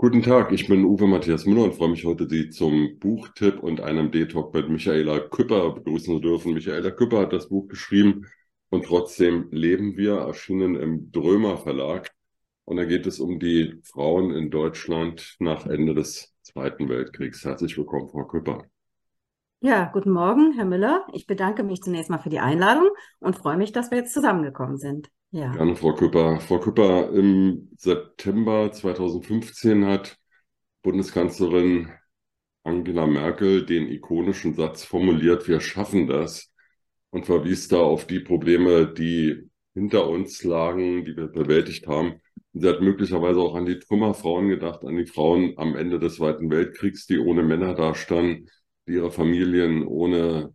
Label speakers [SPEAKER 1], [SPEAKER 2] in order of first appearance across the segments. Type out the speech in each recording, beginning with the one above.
[SPEAKER 1] Guten Tag, ich bin Uwe Matthias Müller und freue mich heute, Sie zum Buchtipp und einem D-Talk mit Michaela Küpper begrüßen zu dürfen. Michaela Küpper hat das Buch geschrieben und trotzdem leben wir, erschienen im Drömer Verlag. Und da geht es um die Frauen in Deutschland nach Ende des Zweiten Weltkriegs. Herzlich willkommen, Frau Küpper.
[SPEAKER 2] Ja, guten Morgen, Herr Müller. Ich bedanke mich zunächst mal für die Einladung und freue mich, dass wir jetzt zusammengekommen sind.
[SPEAKER 1] Ja. Gerne, Frau Küpper. Frau Küpper, im September 2015 hat Bundeskanzlerin Angela Merkel den ikonischen Satz formuliert, wir schaffen das und verwies da auf die Probleme, die hinter uns lagen, die wir bewältigt haben. Sie hat möglicherweise auch an die Trümmerfrauen gedacht, an die Frauen am Ende des Zweiten Weltkriegs, die ohne Männer dastanden, die ihre Familien ohne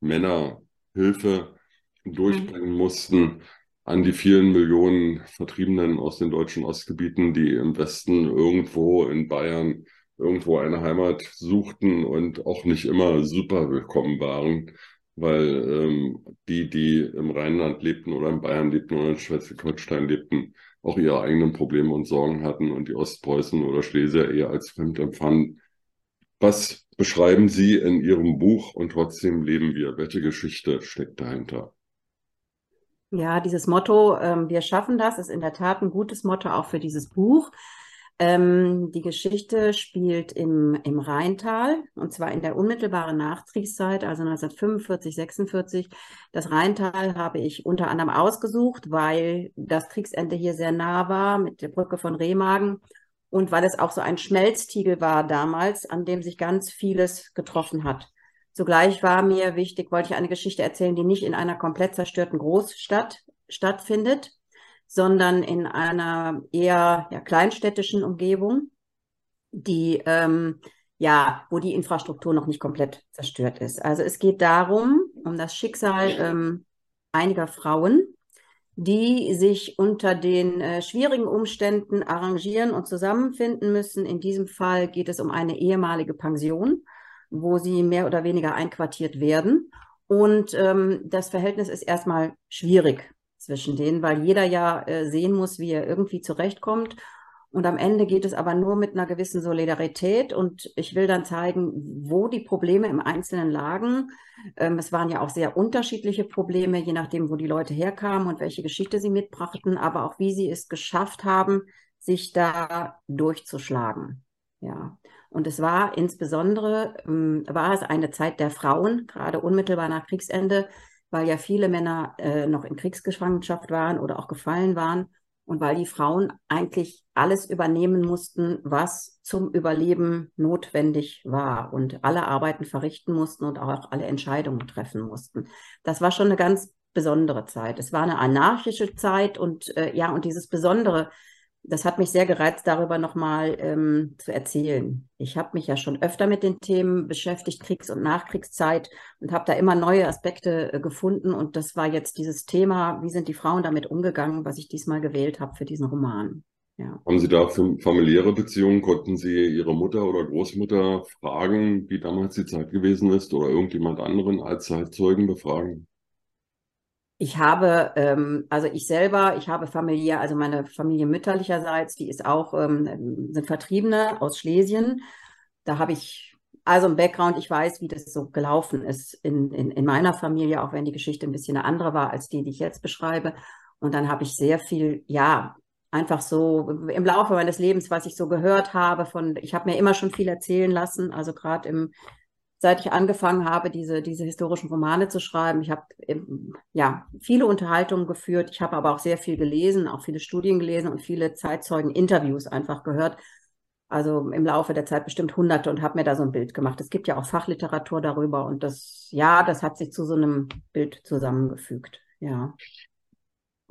[SPEAKER 1] Männerhilfe durchbringen mhm. mussten, an die vielen Millionen Vertriebenen aus den deutschen Ostgebieten, die im Westen irgendwo in Bayern irgendwo eine Heimat suchten und auch nicht immer super willkommen waren, weil ähm, die, die im Rheinland lebten oder in Bayern lebten oder in Schleswig-Holstein lebten, auch ihre eigenen Probleme und Sorgen hatten und die Ostpreußen oder Schlesier eher als fremd empfanden. Was beschreiben Sie in Ihrem Buch und trotzdem leben wir? Welche Geschichte steckt dahinter?
[SPEAKER 2] Ja, dieses Motto, ähm, wir schaffen das, ist in der Tat ein gutes Motto auch für dieses Buch. Ähm, die Geschichte spielt im, im Rheintal und zwar in der unmittelbaren Nachkriegszeit, also 1945, 46. Das Rheintal habe ich unter anderem ausgesucht, weil das Kriegsende hier sehr nah war mit der Brücke von Remagen und weil es auch so ein Schmelztiegel war damals, an dem sich ganz vieles getroffen hat. Zugleich war mir wichtig, wollte ich eine Geschichte erzählen, die nicht in einer komplett zerstörten Großstadt stattfindet, sondern in einer eher ja, kleinstädtischen Umgebung, die ähm, ja, wo die Infrastruktur noch nicht komplett zerstört ist. Also es geht darum, um das Schicksal ähm, einiger Frauen, die sich unter den äh, schwierigen Umständen arrangieren und zusammenfinden müssen. In diesem Fall geht es um eine ehemalige Pension wo sie mehr oder weniger einquartiert werden. Und ähm, das Verhältnis ist erstmal schwierig zwischen denen, weil jeder ja äh, sehen muss, wie er irgendwie zurechtkommt. Und am Ende geht es aber nur mit einer gewissen Solidarität. Und ich will dann zeigen, wo die Probleme im Einzelnen lagen. Ähm, es waren ja auch sehr unterschiedliche Probleme, je nachdem, wo die Leute herkamen und welche Geschichte sie mitbrachten, aber auch wie sie es geschafft haben, sich da durchzuschlagen. Ja. Und es war insbesondere, ähm, war es eine Zeit der Frauen, gerade unmittelbar nach Kriegsende, weil ja viele Männer äh, noch in Kriegsgefangenschaft waren oder auch gefallen waren und weil die Frauen eigentlich alles übernehmen mussten, was zum Überleben notwendig war und alle Arbeiten verrichten mussten und auch alle Entscheidungen treffen mussten. Das war schon eine ganz besondere Zeit. Es war eine anarchische Zeit und äh, ja, und dieses Besondere, das hat mich sehr gereizt, darüber nochmal ähm, zu erzählen. Ich habe mich ja schon öfter mit den Themen beschäftigt, Kriegs- und Nachkriegszeit, und habe da immer neue Aspekte äh, gefunden. Und das war jetzt dieses Thema, wie sind die Frauen damit umgegangen, was ich diesmal gewählt habe für diesen Roman.
[SPEAKER 1] Ja. Haben Sie da familiäre Beziehungen? Konnten Sie Ihre Mutter oder Großmutter fragen, wie damals die Zeit gewesen ist, oder irgendjemand anderen als Zeitzeugen befragen?
[SPEAKER 2] Ich habe, ähm, also ich selber, ich habe Familie, also meine Familie mütterlicherseits, die ist auch, ähm, sind Vertriebene aus Schlesien. Da habe ich also ein Background, ich weiß, wie das so gelaufen ist in, in, in meiner Familie, auch wenn die Geschichte ein bisschen eine andere war als die, die ich jetzt beschreibe. Und dann habe ich sehr viel, ja, einfach so im Laufe meines Lebens, was ich so gehört habe von, ich habe mir immer schon viel erzählen lassen, also gerade im seit ich angefangen habe, diese, diese historischen Romane zu schreiben. Ich habe ähm, ja viele Unterhaltungen geführt. Ich habe aber auch sehr viel gelesen, auch viele Studien gelesen und viele Zeitzeugen-Interviews einfach gehört. Also im Laufe der Zeit bestimmt hunderte und habe mir da so ein Bild gemacht. Es gibt ja auch Fachliteratur darüber und das, ja, das hat sich zu so einem Bild zusammengefügt. Ja.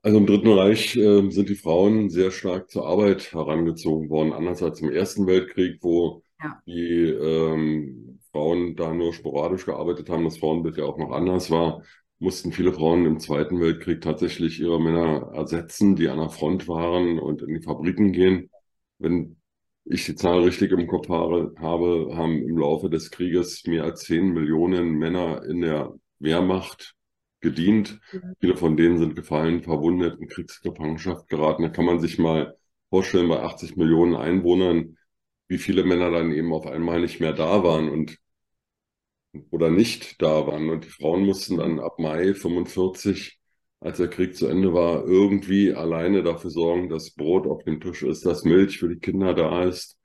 [SPEAKER 1] Also im Dritten Reich äh, sind die Frauen sehr stark zur Arbeit herangezogen worden, anders als im Ersten Weltkrieg, wo ja. die ähm, Frauen da nur sporadisch gearbeitet haben, das Frauenbild ja auch noch anders war, mussten viele Frauen im Zweiten Weltkrieg tatsächlich ihre Männer ersetzen, die an der Front waren und in die Fabriken gehen. Wenn ich die Zahl richtig im Kopf habe, haben im Laufe des Krieges mehr als zehn Millionen Männer in der Wehrmacht gedient. Mhm. Viele von denen sind gefallen, verwundet, in Kriegsgefangenschaft geraten. Da kann man sich mal vorstellen, bei 80 Millionen Einwohnern, wie viele Männer dann eben auf einmal nicht mehr da waren und oder nicht da waren. Und die Frauen mussten dann ab Mai 45, als der Krieg zu Ende war, irgendwie alleine dafür sorgen, dass Brot auf dem Tisch ist, dass Milch für die Kinder da ist.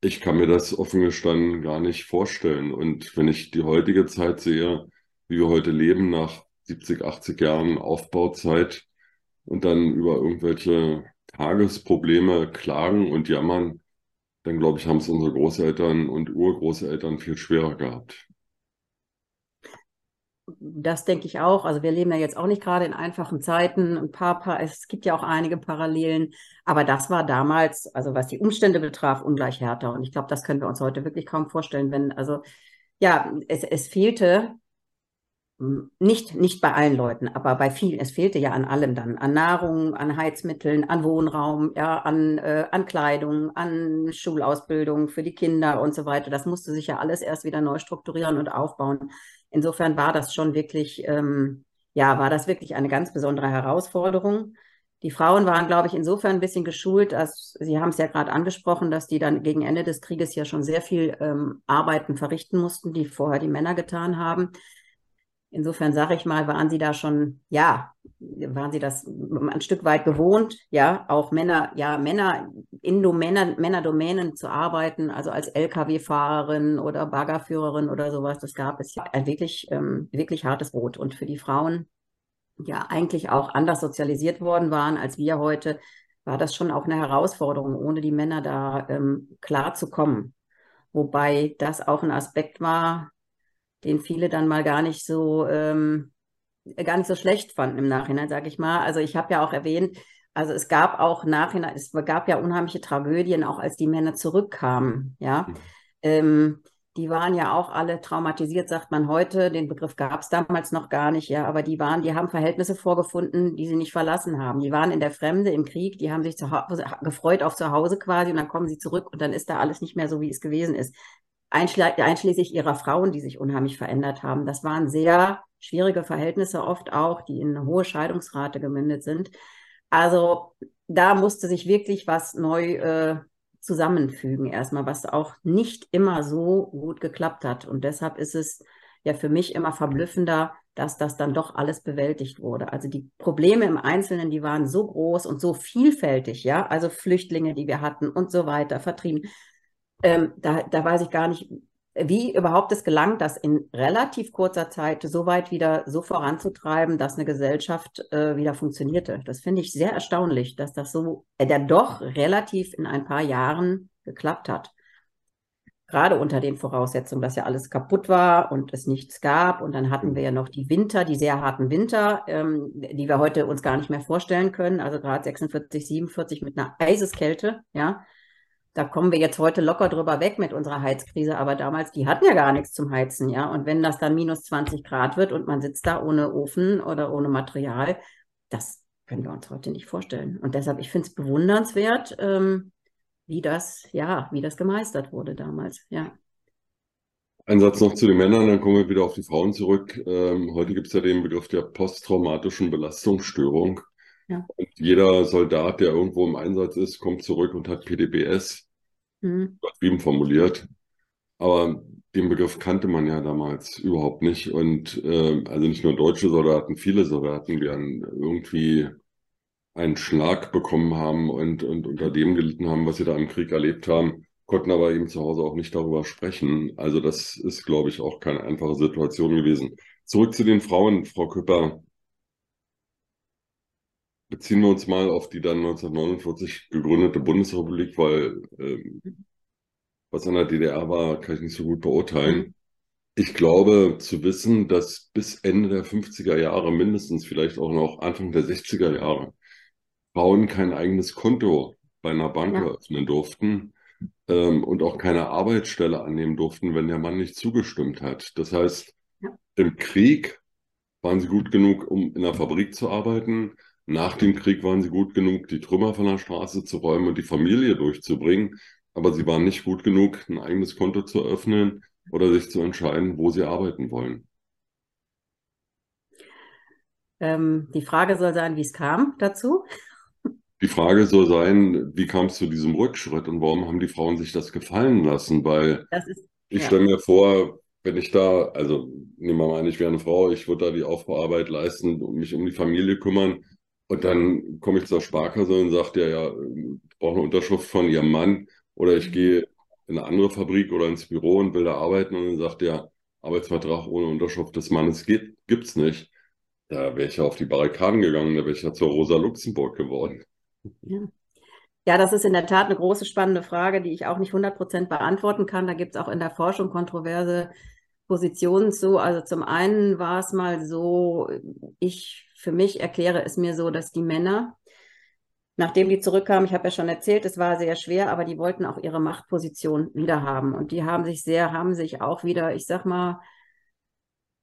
[SPEAKER 1] Ich kann mir das offen gestanden gar nicht vorstellen. Und wenn ich die heutige Zeit sehe, wie wir heute leben, nach 70, 80 Jahren Aufbauzeit und dann über irgendwelche Tagesprobleme klagen und jammern, dann glaube ich, haben es unsere Großeltern und Urgroßeltern viel schwerer gehabt.
[SPEAKER 2] Das denke ich auch. Also wir leben ja jetzt auch nicht gerade in einfachen Zeiten. Ein paar, es gibt ja auch einige Parallelen. Aber das war damals, also was die Umstände betraf, ungleich härter. Und ich glaube, das können wir uns heute wirklich kaum vorstellen, wenn, also ja, es, es fehlte nicht, nicht bei allen Leuten, aber bei vielen. Es fehlte ja an allem dann. An Nahrung, an Heizmitteln, an Wohnraum, ja, an, äh, an Kleidung, an Schulausbildung für die Kinder und so weiter. Das musste sich ja alles erst wieder neu strukturieren und aufbauen. Insofern war das schon wirklich, ähm, ja, war das wirklich eine ganz besondere Herausforderung. Die Frauen waren, glaube ich, insofern ein bisschen geschult, als Sie haben es ja gerade angesprochen, dass die dann gegen Ende des Krieges ja schon sehr viel ähm, Arbeiten verrichten mussten, die vorher die Männer getan haben. Insofern sage ich mal, waren Sie da schon, ja, waren Sie das ein Stück weit gewohnt, ja, auch Männer, ja, Männer in Domänen, Männerdomänen zu arbeiten, also als Lkw-Fahrerin oder Baggerführerin oder sowas, das gab es ja ein wirklich, ähm, wirklich hartes Brot. Und für die Frauen, ja, eigentlich auch anders sozialisiert worden waren als wir heute, war das schon auch eine Herausforderung, ohne die Männer da ähm, klar zu kommen. Wobei das auch ein Aspekt war, den viele dann mal gar nicht so, ähm, gar nicht so schlecht fanden im Nachhinein, sage ich mal. Also ich habe ja auch erwähnt, also es gab auch nachhinein, es gab ja unheimliche Tragödien, auch als die Männer zurückkamen, ja. Mhm. Ähm, die waren ja auch alle traumatisiert, sagt man heute. Den Begriff gab es damals noch gar nicht, ja, aber die waren, die haben Verhältnisse vorgefunden, die sie nicht verlassen haben. Die waren in der Fremde, im Krieg, die haben sich zu gefreut auf zu Hause quasi und dann kommen sie zurück und dann ist da alles nicht mehr so, wie es gewesen ist einschließlich ihrer Frauen, die sich unheimlich verändert haben. Das waren sehr schwierige Verhältnisse oft auch, die in eine hohe Scheidungsrate gemündet sind. Also da musste sich wirklich was neu äh, zusammenfügen erstmal, was auch nicht immer so gut geklappt hat. Und deshalb ist es ja für mich immer verblüffender, dass das dann doch alles bewältigt wurde. Also die Probleme im Einzelnen, die waren so groß und so vielfältig, ja, also Flüchtlinge, die wir hatten und so weiter, vertrieben ähm, da, da weiß ich gar nicht, wie überhaupt es gelangt, das in relativ kurzer Zeit so weit wieder so voranzutreiben, dass eine Gesellschaft äh, wieder funktionierte. Das finde ich sehr erstaunlich, dass das so, äh, der doch relativ in ein paar Jahren geklappt hat. Gerade unter den Voraussetzungen, dass ja alles kaputt war und es nichts gab. Und dann hatten wir ja noch die Winter, die sehr harten Winter, ähm, die wir heute uns gar nicht mehr vorstellen können. Also gerade 46, 47 mit einer Eiseskälte, ja da kommen wir jetzt heute locker drüber weg mit unserer Heizkrise, aber damals, die hatten ja gar nichts zum Heizen, ja. Und wenn das dann minus 20 Grad wird und man sitzt da ohne Ofen oder ohne Material, das können wir uns heute nicht vorstellen. Und deshalb, ich finde es bewundernswert, ähm, wie das, ja, wie das gemeistert wurde damals, ja.
[SPEAKER 1] Ein Satz noch zu den Männern, dann kommen wir wieder auf die Frauen zurück. Ähm, heute gibt es ja den Begriff der posttraumatischen Belastungsstörung. Ja. Und jeder Soldat, der irgendwo im Einsatz ist, kommt zurück und hat PDBS mhm. übertrieben formuliert. Aber den Begriff kannte man ja damals überhaupt nicht. Und äh, also nicht nur deutsche Soldaten, viele Soldaten, die dann irgendwie einen Schlag bekommen haben und, und unter dem gelitten haben, was sie da im Krieg erlebt haben, konnten aber eben zu Hause auch nicht darüber sprechen. Also das ist, glaube ich, auch keine einfache Situation gewesen. Zurück zu den Frauen, Frau Küpper beziehen wir uns mal auf die dann 1949 gegründete Bundesrepublik, weil ähm, was an der DDR war, kann ich nicht so gut beurteilen. Ich glaube zu wissen, dass bis Ende der 50er Jahre, mindestens vielleicht auch noch Anfang der 60er Jahre, Frauen kein eigenes Konto bei einer Bank ja. eröffnen durften ähm, und auch keine Arbeitsstelle annehmen durften, wenn der Mann nicht zugestimmt hat. Das heißt, ja. im Krieg waren sie gut genug, um in der Fabrik zu arbeiten. Nach dem Krieg waren sie gut genug, die Trümmer von der Straße zu räumen und die Familie durchzubringen. Aber sie waren nicht gut genug, ein eigenes Konto zu öffnen oder sich zu entscheiden, wo sie arbeiten wollen.
[SPEAKER 2] Ähm, die Frage soll sein, wie es kam dazu.
[SPEAKER 1] Die Frage soll sein, wie kam es zu diesem Rückschritt und warum haben die Frauen sich das gefallen lassen? Weil ist, ich ja. stelle mir vor, wenn ich da, also nehmen wir mal an, ich wäre eine Frau, ich würde da die Aufbauarbeit leisten und mich um die Familie kümmern. Und dann komme ich zur Sparkasse und sage dir, ja, ich brauche eine Unterschrift von ihrem Mann oder ich gehe in eine andere Fabrik oder ins Büro und will da arbeiten und dann sagt der Arbeitsvertrag ohne Unterschrift des Mannes geht, gibt's nicht. Da wäre ich ja auf die Barrikaden gegangen, da wäre ich ja zur Rosa Luxemburg geworden.
[SPEAKER 2] Ja. Ja, das ist in der Tat eine große, spannende Frage, die ich auch nicht 100 Prozent beantworten kann. Da gibt es auch in der Forschung kontroverse Positionen zu. Also zum einen war es mal so, ich für mich erkläre es mir so, dass die Männer, nachdem die zurückkamen, ich habe ja schon erzählt, es war sehr schwer, aber die wollten auch ihre Machtposition wieder haben. Und die haben sich sehr, haben sich auch wieder, ich sag mal,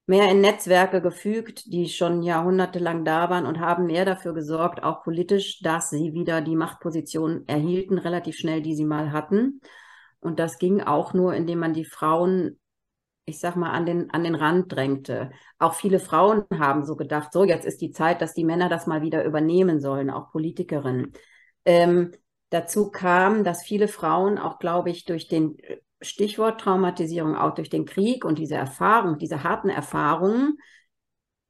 [SPEAKER 2] mehr in Netzwerke gefügt, die schon jahrhundertelang da waren und haben mehr dafür gesorgt, auch politisch, dass sie wieder die Machtposition erhielten, relativ schnell, die sie mal hatten. Und das ging auch nur, indem man die Frauen, ich sag mal, an den, an den Rand drängte. Auch viele Frauen haben so gedacht, so, jetzt ist die Zeit, dass die Männer das mal wieder übernehmen sollen, auch Politikerinnen. Ähm, dazu kam, dass viele Frauen auch, glaube ich, durch den Stichwort Traumatisierung auch durch den Krieg und diese Erfahrung, diese harten Erfahrungen, äh,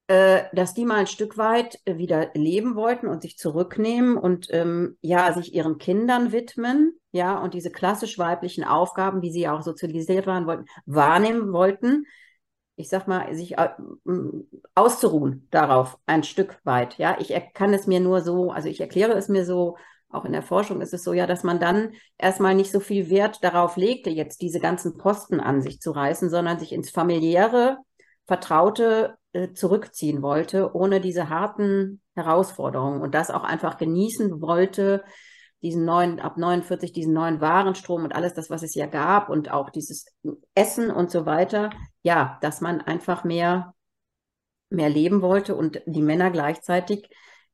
[SPEAKER 2] dass die mal ein Stück weit äh, wieder leben wollten und sich zurücknehmen und ähm, ja, sich ihren Kindern widmen, ja, und diese klassisch weiblichen Aufgaben, wie sie auch sozialisiert waren, wollten, wahrnehmen wollten. Ich sag mal, sich äh, auszuruhen darauf ein Stück weit. Ja, ich kann es mir nur so, also ich erkläre es mir so, auch in der Forschung ist es so ja, dass man dann erstmal nicht so viel Wert darauf legte, jetzt diese ganzen Posten an sich zu reißen, sondern sich ins familiäre, vertraute äh, zurückziehen wollte, ohne diese harten Herausforderungen und das auch einfach genießen wollte, diesen neuen, ab 49, diesen neuen Warenstrom und alles das, was es ja gab und auch dieses Essen und so weiter. Ja, dass man einfach mehr, mehr leben wollte und die Männer gleichzeitig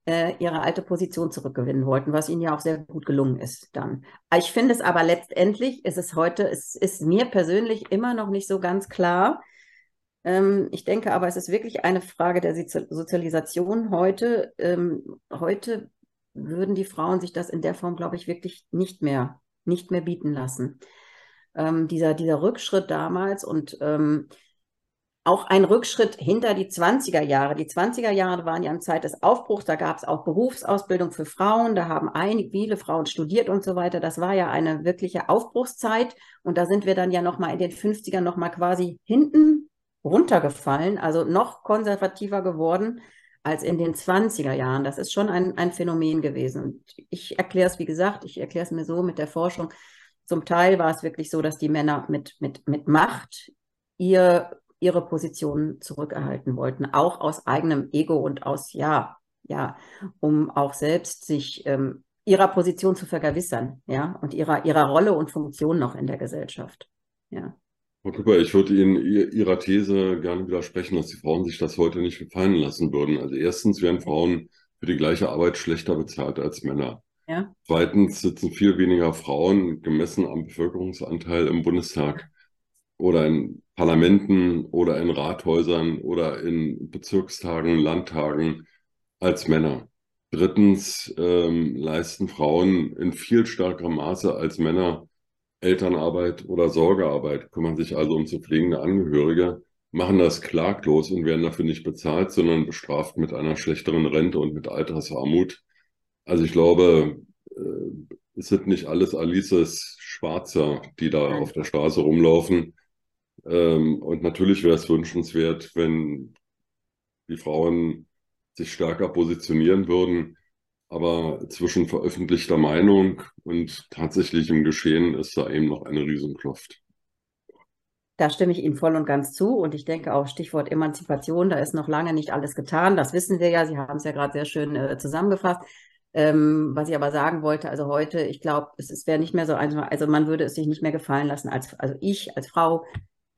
[SPEAKER 2] äh, ihre alte Position zurückgewinnen wollten, was ihnen ja auch sehr gut gelungen ist dann. Ich finde es aber letztendlich, ist es heute, es ist mir persönlich immer noch nicht so ganz klar. Ähm, ich denke aber, es ist wirklich eine Frage der Sozialisation heute. Ähm, heute würden die Frauen sich das in der Form, glaube ich, wirklich nicht mehr, nicht mehr bieten lassen. Ähm, dieser, dieser Rückschritt damals und auch ein Rückschritt hinter die 20er Jahre. Die 20er Jahre waren ja eine Zeit des Aufbruchs, da gab es auch Berufsausbildung für Frauen, da haben einige, viele Frauen studiert und so weiter. Das war ja eine wirkliche Aufbruchszeit und da sind wir dann ja nochmal in den 50ern nochmal quasi hinten runtergefallen, also noch konservativer geworden als in den 20er Jahren. Das ist schon ein, ein Phänomen gewesen. Und ich erkläre es, wie gesagt, ich erkläre es mir so mit der Forschung. Zum Teil war es wirklich so, dass die Männer mit, mit, mit Macht ihr ihre Positionen zurückerhalten wollten, auch aus eigenem Ego und aus, ja, ja, um auch selbst sich ähm, ihrer Position zu vergewissern, ja, und ihrer, ihrer Rolle und Funktion noch in der Gesellschaft, ja.
[SPEAKER 1] Frau Küpper, ich würde Ihnen Ihrer These gerne widersprechen, dass die Frauen sich das heute nicht gefallen lassen würden. Also erstens werden Frauen für die gleiche Arbeit schlechter bezahlt als Männer. Ja. Zweitens sitzen viel weniger Frauen gemessen am Bevölkerungsanteil im Bundestag oder in Parlamenten oder in Rathäusern oder in Bezirkstagen, Landtagen als Männer. Drittens ähm, leisten Frauen in viel stärkerem Maße als Männer Elternarbeit oder Sorgearbeit, kümmern sich also um zu pflegende Angehörige, machen das klaglos und werden dafür nicht bezahlt, sondern bestraft mit einer schlechteren Rente und mit Altersarmut. Also ich glaube, äh, es sind nicht alles Alices Schwarzer, die da auf der Straße rumlaufen. Ähm, und natürlich wäre es wünschenswert, wenn die Frauen sich stärker positionieren würden. Aber zwischen veröffentlichter Meinung und tatsächlichem Geschehen ist da eben noch eine Riesenkluft.
[SPEAKER 2] Da stimme ich Ihnen voll und ganz zu. Und ich denke auch Stichwort Emanzipation, da ist noch lange nicht alles getan. Das wissen wir ja. Sie haben es ja gerade sehr schön äh, zusammengefasst. Ähm, was ich aber sagen wollte, also heute, ich glaube, es, es wäre nicht mehr so einfach, also man würde es sich nicht mehr gefallen lassen, als, also ich als Frau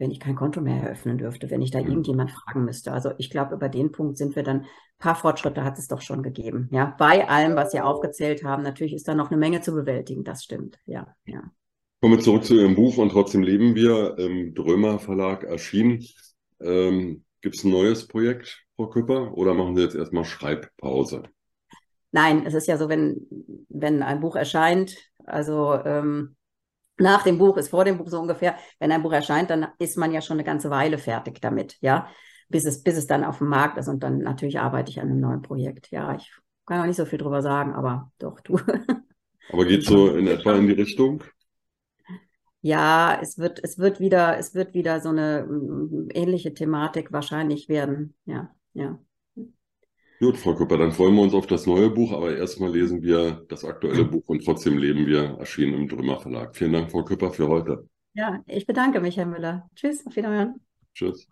[SPEAKER 2] wenn ich kein Konto mehr eröffnen dürfte, wenn ich da mhm. irgendjemand fragen müsste. Also ich glaube, über den Punkt sind wir dann, ein paar Fortschritte hat es doch schon gegeben. Ja, bei allem, was Sie aufgezählt haben, natürlich ist da noch eine Menge zu bewältigen, das stimmt. Ja, ja.
[SPEAKER 1] Kommen wir zurück zu Ihrem Buch und trotzdem leben wir im Drömer Verlag erschienen. Ähm, Gibt es ein neues Projekt, Frau Küpper, oder machen Sie jetzt erstmal Schreibpause?
[SPEAKER 2] nein, es ist ja so, wenn, wenn ein Buch erscheint, also ähm, nach dem Buch ist vor dem Buch so ungefähr, wenn ein Buch erscheint, dann ist man ja schon eine ganze Weile fertig damit, ja, bis es, bis es dann auf dem Markt ist und dann natürlich arbeite ich an einem neuen Projekt. Ja, ich kann auch nicht so viel drüber sagen, aber doch, du.
[SPEAKER 1] Aber geht so in etwa in die Richtung?
[SPEAKER 2] Ja, es wird, es wird wieder, es wird wieder so eine mm, ähnliche Thematik wahrscheinlich werden. Ja, ja.
[SPEAKER 1] Gut, Frau Kupper, dann freuen wir uns auf das neue Buch, aber erstmal lesen wir das aktuelle Buch und trotzdem leben wir, erschienen im Drümmer Verlag. Vielen Dank, Frau Kupper, für heute.
[SPEAKER 2] Ja, ich bedanke mich, Herr Müller. Tschüss, auf Wiederhören.
[SPEAKER 1] Tschüss.